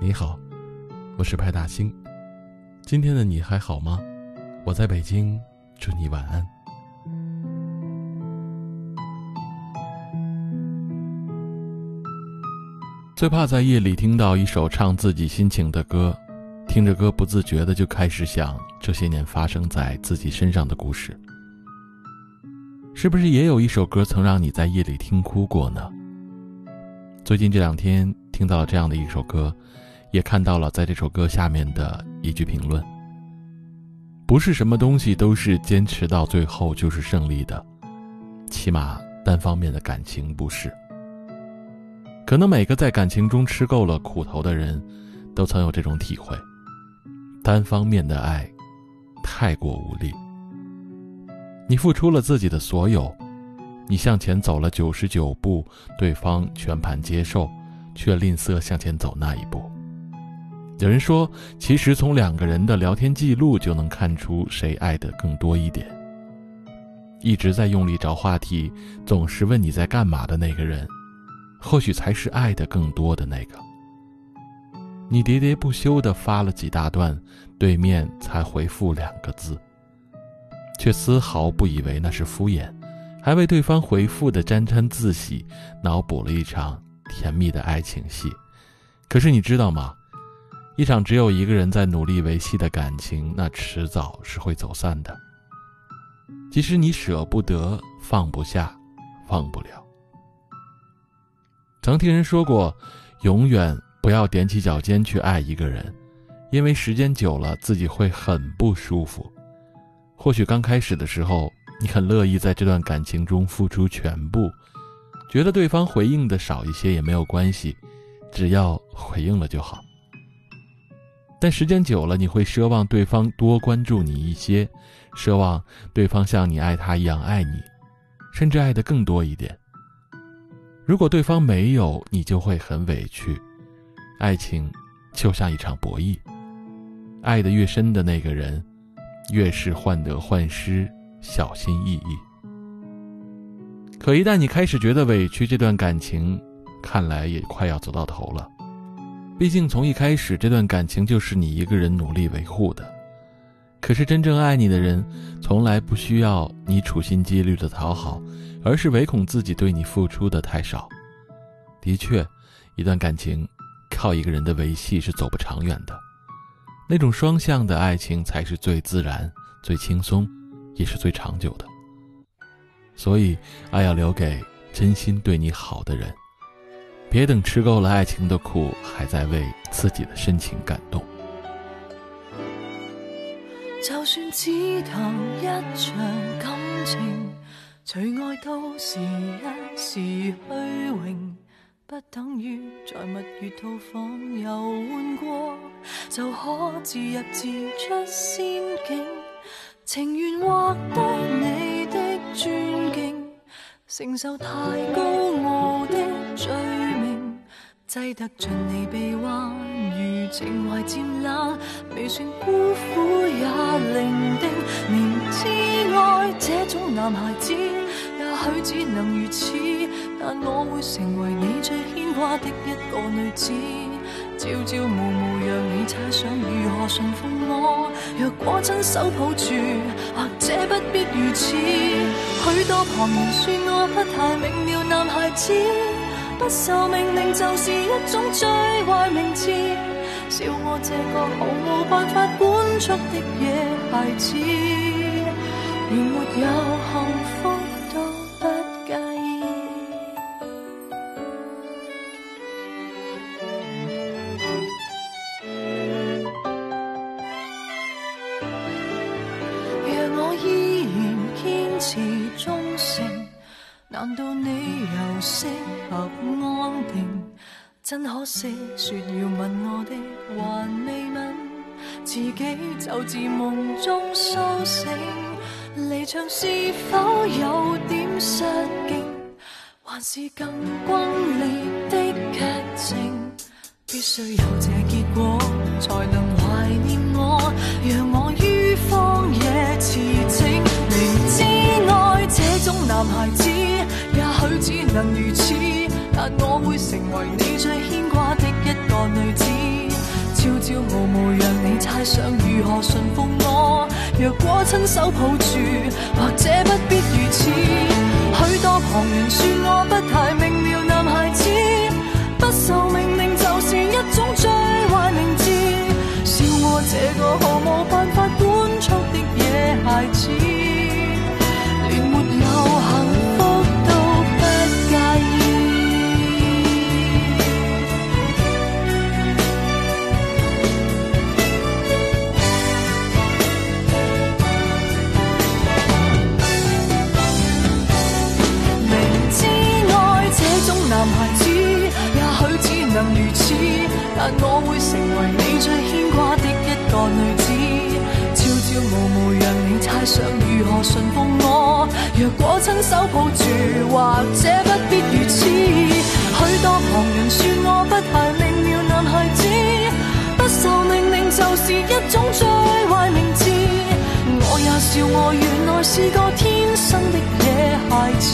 你好，我是派大星。今天的你还好吗？我在北京，祝你晚安。最怕在夜里听到一首唱自己心情的歌，听着歌不自觉的就开始想这些年发生在自己身上的故事。是不是也有一首歌曾让你在夜里听哭过呢？最近这两天听到了这样的一首歌，也看到了在这首歌下面的一句评论：不是什么东西都是坚持到最后就是胜利的，起码单方面的感情不是。可能每个在感情中吃够了苦头的人，都曾有这种体会。单方面的爱，太过无力。你付出了自己的所有，你向前走了九十九步，对方全盘接受，却吝啬向前走那一步。有人说，其实从两个人的聊天记录就能看出谁爱的更多一点。一直在用力找话题，总是问你在干嘛的那个人。或许才是爱的更多的那个。你喋喋不休的发了几大段，对面才回复两个字，却丝毫不以为那是敷衍，还为对方回复的沾沾自喜，脑补了一场甜蜜的爱情戏。可是你知道吗？一场只有一个人在努力维系的感情，那迟早是会走散的。即使你舍不得，放不下，忘不了。曾听人说过，永远不要踮起脚尖去爱一个人，因为时间久了自己会很不舒服。或许刚开始的时候，你很乐意在这段感情中付出全部，觉得对方回应的少一些也没有关系，只要回应了就好。但时间久了，你会奢望对方多关注你一些，奢望对方像你爱他一样爱你，甚至爱的更多一点。如果对方没有，你就会很委屈。爱情就像一场博弈，爱得越深的那个人，越是患得患失、小心翼翼。可一旦你开始觉得委屈，这段感情看来也快要走到头了。毕竟从一开始，这段感情就是你一个人努力维护的。可是真正爱你的人，从来不需要你处心积虑的讨好。而是唯恐自己对你付出的太少。的确，一段感情靠一个人的维系是走不长远的。那种双向的爱情才是最自然、最轻松，也是最长久的。所以，爱要留给真心对你好的人，别等吃够了爱情的苦，还在为自己的深情感动。就算只谈一场感情。除爱都是一时虚荣，不等于在蜜月套房游玩过就可自入自出仙境。情愿获得你的尊敬，承受太高傲的罪，挤得进你臂弯，如情怀渐冷，未算孤苦也伶仃。明知爱这种男孩子。也许只能如此，但我会成为你最牵挂的一个女子。朝朝暮暮让你猜想如何驯服我。若果真手抱住，或者不必如此。许多旁人说我不太明了，男孩子不受命令就是一种最坏名字。笑我这个毫无办法管束的野孩子，连没有幸福。到你又适合安定？真可惜，说要吻我的还未吻，自己就自梦中苏醒。离场是否有点失敬？还是更轰烈的剧情？必须有这结果，才能怀念我，让我于荒野驰骋。明知爱这种男孩子。女只能如此，但我会成为你最牵挂的一个女子。朝朝暮暮让你猜想如何驯服我。若果亲手抱住，或者不必如此。许多旁人说我不太明了，男孩子不受命我会成为你最牵挂的一个女子，朝朝暮暮让你猜想如何驯服我。若果亲手抱住，或者不必如此。许多旁人说我不太明了，男孩子不受命令就是一种最坏名字。我也笑我原来是个天生的野孩子。